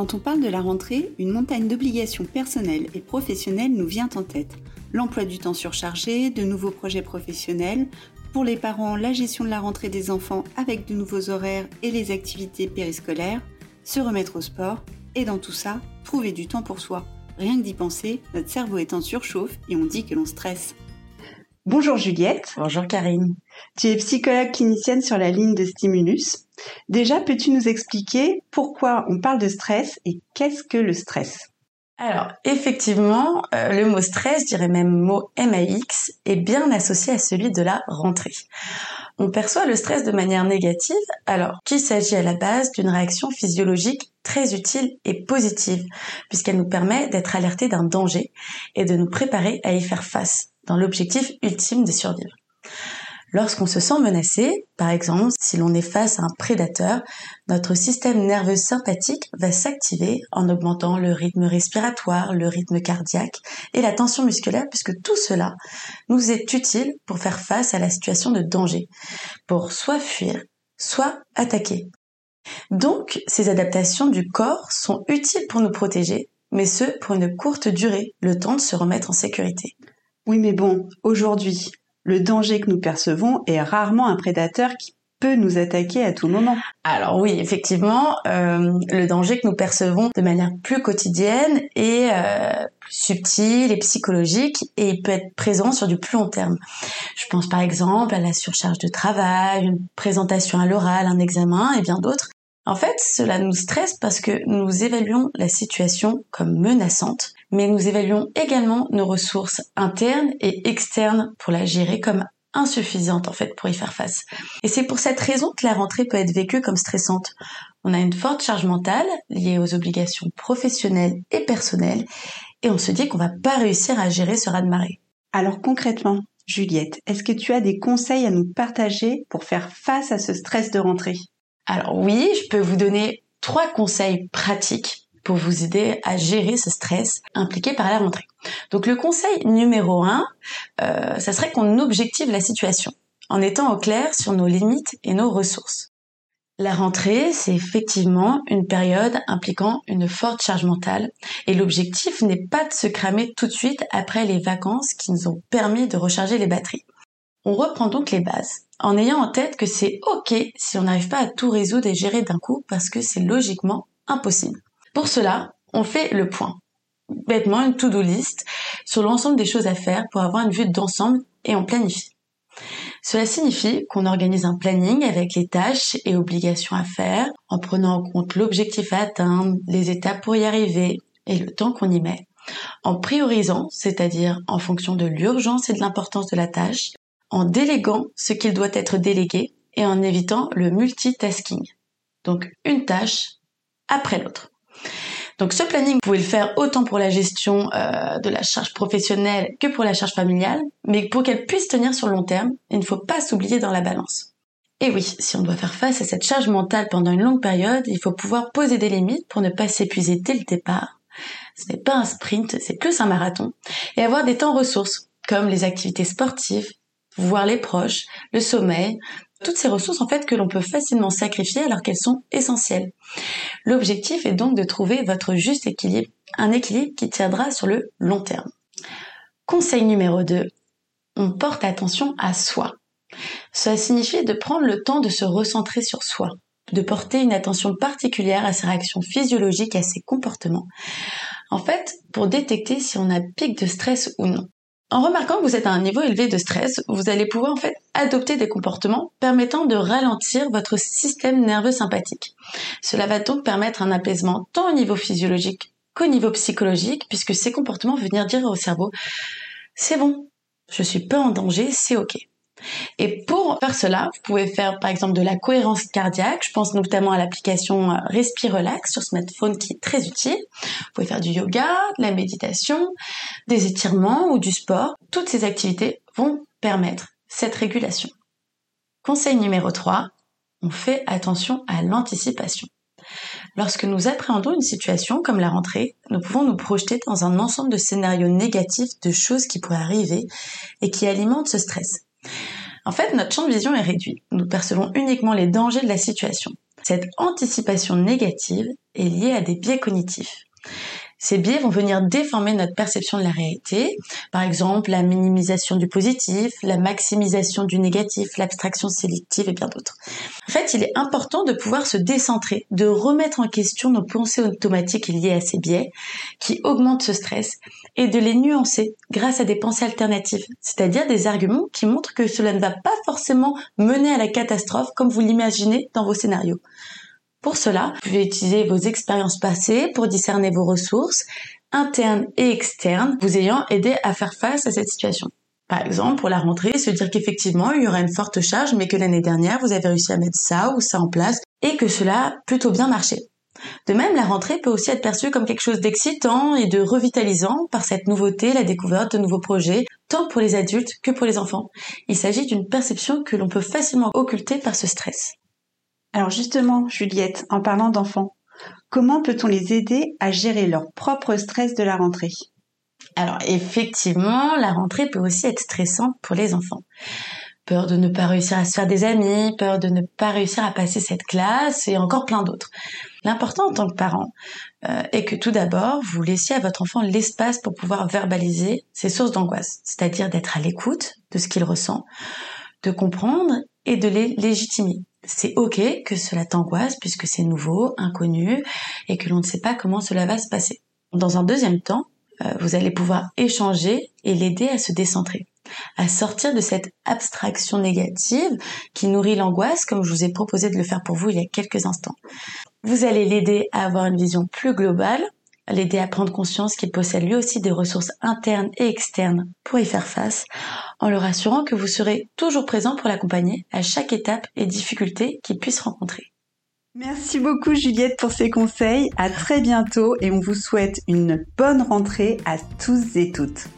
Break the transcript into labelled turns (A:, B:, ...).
A: Quand on parle de la rentrée, une montagne d'obligations personnelles et professionnelles nous vient en tête. L'emploi du temps surchargé, de nouveaux projets professionnels, pour les parents, la gestion de la rentrée des enfants avec de nouveaux horaires et les activités périscolaires, se remettre au sport, et dans tout ça, trouver du temps pour soi. Rien que d'y penser, notre cerveau est en surchauffe et on dit que l'on stresse. Bonjour Juliette.
B: Bonjour Karine.
A: Tu es psychologue clinicienne sur la ligne de Stimulus. Déjà, peux-tu nous expliquer pourquoi on parle de stress et qu'est-ce que le stress?
B: Alors, effectivement, euh, le mot stress, je dirais même mot MAX, est bien associé à celui de la rentrée. On perçoit le stress de manière négative, alors qu'il s'agit à la base d'une réaction physiologique très utile et positive, puisqu'elle nous permet d'être alertés d'un danger et de nous préparer à y faire face, dans l'objectif ultime de survivre. Lorsqu'on se sent menacé, par exemple si l'on est face à un prédateur, notre système nerveux sympathique va s'activer en augmentant le rythme respiratoire, le rythme cardiaque et la tension musculaire puisque tout cela nous est utile pour faire face à la situation de danger, pour soit fuir, soit attaquer. Donc, ces adaptations du corps sont utiles pour nous protéger, mais ce, pour une courte durée, le temps de se remettre en sécurité.
A: Oui, mais bon, aujourd'hui, le danger que nous percevons est rarement un prédateur qui peut nous attaquer à tout moment.
B: Alors oui, effectivement, euh, le danger que nous percevons de manière plus quotidienne est euh, plus subtil et psychologique et il peut être présent sur du plus long terme. Je pense par exemple à la surcharge de travail, une présentation à l'oral, un examen et bien d'autres. En fait, cela nous stresse parce que nous évaluons la situation comme menaçante mais nous évaluons également nos ressources internes et externes pour la gérer comme insuffisante en fait pour y faire face. Et c'est pour cette raison que la rentrée peut être vécue comme stressante. On a une forte charge mentale liée aux obligations professionnelles et personnelles et on se dit qu'on va pas réussir à gérer ce raz-de-marée.
A: Alors concrètement, Juliette, est-ce que tu as des conseils à nous partager pour faire face à ce stress de rentrée?
B: Alors oui, je peux vous donner trois conseils pratiques pour vous aider à gérer ce stress impliqué par la rentrée. Donc le conseil numéro un, euh, ça serait qu'on objective la situation en étant au clair sur nos limites et nos ressources. La rentrée, c'est effectivement une période impliquant une forte charge mentale et l'objectif n'est pas de se cramer tout de suite après les vacances qui nous ont permis de recharger les batteries. On reprend donc les bases en ayant en tête que c'est ok si on n'arrive pas à tout résoudre et gérer d'un coup parce que c'est logiquement impossible. Pour cela, on fait le point. Bêtement, une to-do list sur l'ensemble des choses à faire pour avoir une vue d'ensemble et on planifie. Cela signifie qu'on organise un planning avec les tâches et obligations à faire, en prenant en compte l'objectif à atteindre, les étapes pour y arriver et le temps qu'on y met, en priorisant, c'est-à-dire en fonction de l'urgence et de l'importance de la tâche, en déléguant ce qu'il doit être délégué et en évitant le multitasking. Donc une tâche après l'autre. Donc ce planning, vous pouvez le faire autant pour la gestion euh, de la charge professionnelle que pour la charge familiale, mais pour qu'elle puisse tenir sur long terme, il ne faut pas s'oublier dans la balance. Et oui, si on doit faire face à cette charge mentale pendant une longue période, il faut pouvoir poser des limites pour ne pas s'épuiser dès le départ. Ce n'est pas un sprint, c'est plus un marathon. Et avoir des temps ressources, comme les activités sportives, voir les proches, le sommeil, toutes ces ressources en fait que l'on peut facilement sacrifier alors qu'elles sont essentielles. L'objectif est donc de trouver votre juste équilibre, un équilibre qui tiendra sur le long terme. Conseil numéro 2, on porte attention à soi. Cela signifie de prendre le temps de se recentrer sur soi, de porter une attention particulière à ses réactions physiologiques à ses comportements. En fait, pour détecter si on a pic de stress ou non. En remarquant que vous êtes à un niveau élevé de stress, vous allez pouvoir en fait adopter des comportements permettant de ralentir votre système nerveux sympathique. Cela va donc permettre un apaisement tant au niveau physiologique qu'au niveau psychologique, puisque ces comportements vont venir dire au cerveau c'est bon, je suis pas en danger, c'est ok. Et pour faire cela, vous pouvez faire par exemple de la cohérence cardiaque. Je pense notamment à l'application euh, Respire Relax sur smartphone qui est très utile. Vous pouvez faire du yoga, de la méditation, des étirements ou du sport. Toutes ces activités vont permettre cette régulation. Conseil numéro 3, on fait attention à l'anticipation. Lorsque nous appréhendons une situation comme la rentrée, nous pouvons nous projeter dans un ensemble de scénarios négatifs de choses qui pourraient arriver et qui alimentent ce stress. En fait, notre champ de vision est réduit. Nous percevons uniquement les dangers de la situation. cette anticipation négative est liée à des biais cognitifs. Ces biais vont venir déformer notre perception de la réalité, par exemple la minimisation du positif, la maximisation du négatif, l'abstraction sélective et bien d'autres. En fait, il est important de pouvoir se décentrer, de remettre en question nos pensées automatiques liées à ces biais qui augmentent ce stress et de les nuancer grâce à des pensées alternatives, c'est-à-dire des arguments qui montrent que cela ne va pas forcément mener à la catastrophe comme vous l'imaginez dans vos scénarios. Pour cela, vous pouvez utiliser vos expériences passées pour discerner vos ressources internes et externes, vous ayant aidé à faire face à cette situation. Par exemple, pour la rentrée, se dire qu'effectivement, il y aura une forte charge, mais que l'année dernière, vous avez réussi à mettre ça ou ça en place et que cela a plutôt bien marché. De même, la rentrée peut aussi être perçue comme quelque chose d'excitant et de revitalisant par cette nouveauté, la découverte de nouveaux projets, tant pour les adultes que pour les enfants. Il s'agit d'une perception que l'on peut facilement occulter par ce stress.
A: Alors justement, Juliette, en parlant d'enfants, comment peut-on les aider à gérer leur propre stress de la rentrée?
B: Alors effectivement, la rentrée peut aussi être stressante pour les enfants. Peur de ne pas réussir à se faire des amis, peur de ne pas réussir à passer cette classe et encore plein d'autres. L'important en tant que parent euh, est que tout d'abord, vous laissiez à votre enfant l'espace pour pouvoir verbaliser ses sources d'angoisse, c'est-à-dire d'être à l'écoute de ce qu'il ressent, de comprendre et de les légitimer c'est ok que cela t'angoisse puisque c'est nouveau, inconnu et que l'on ne sait pas comment cela va se passer. Dans un deuxième temps, euh, vous allez pouvoir échanger et l'aider à se décentrer, à sortir de cette abstraction négative qui nourrit l'angoisse comme je vous ai proposé de le faire pour vous il y a quelques instants. Vous allez l'aider à avoir une vision plus globale l'aider à prendre conscience qu'il possède lui aussi des ressources internes et externes pour y faire face, en le rassurant que vous serez toujours présent pour l'accompagner à chaque étape et difficulté qu'il puisse rencontrer.
A: Merci beaucoup Juliette pour ces conseils. À très bientôt et on vous souhaite une bonne rentrée à tous et toutes.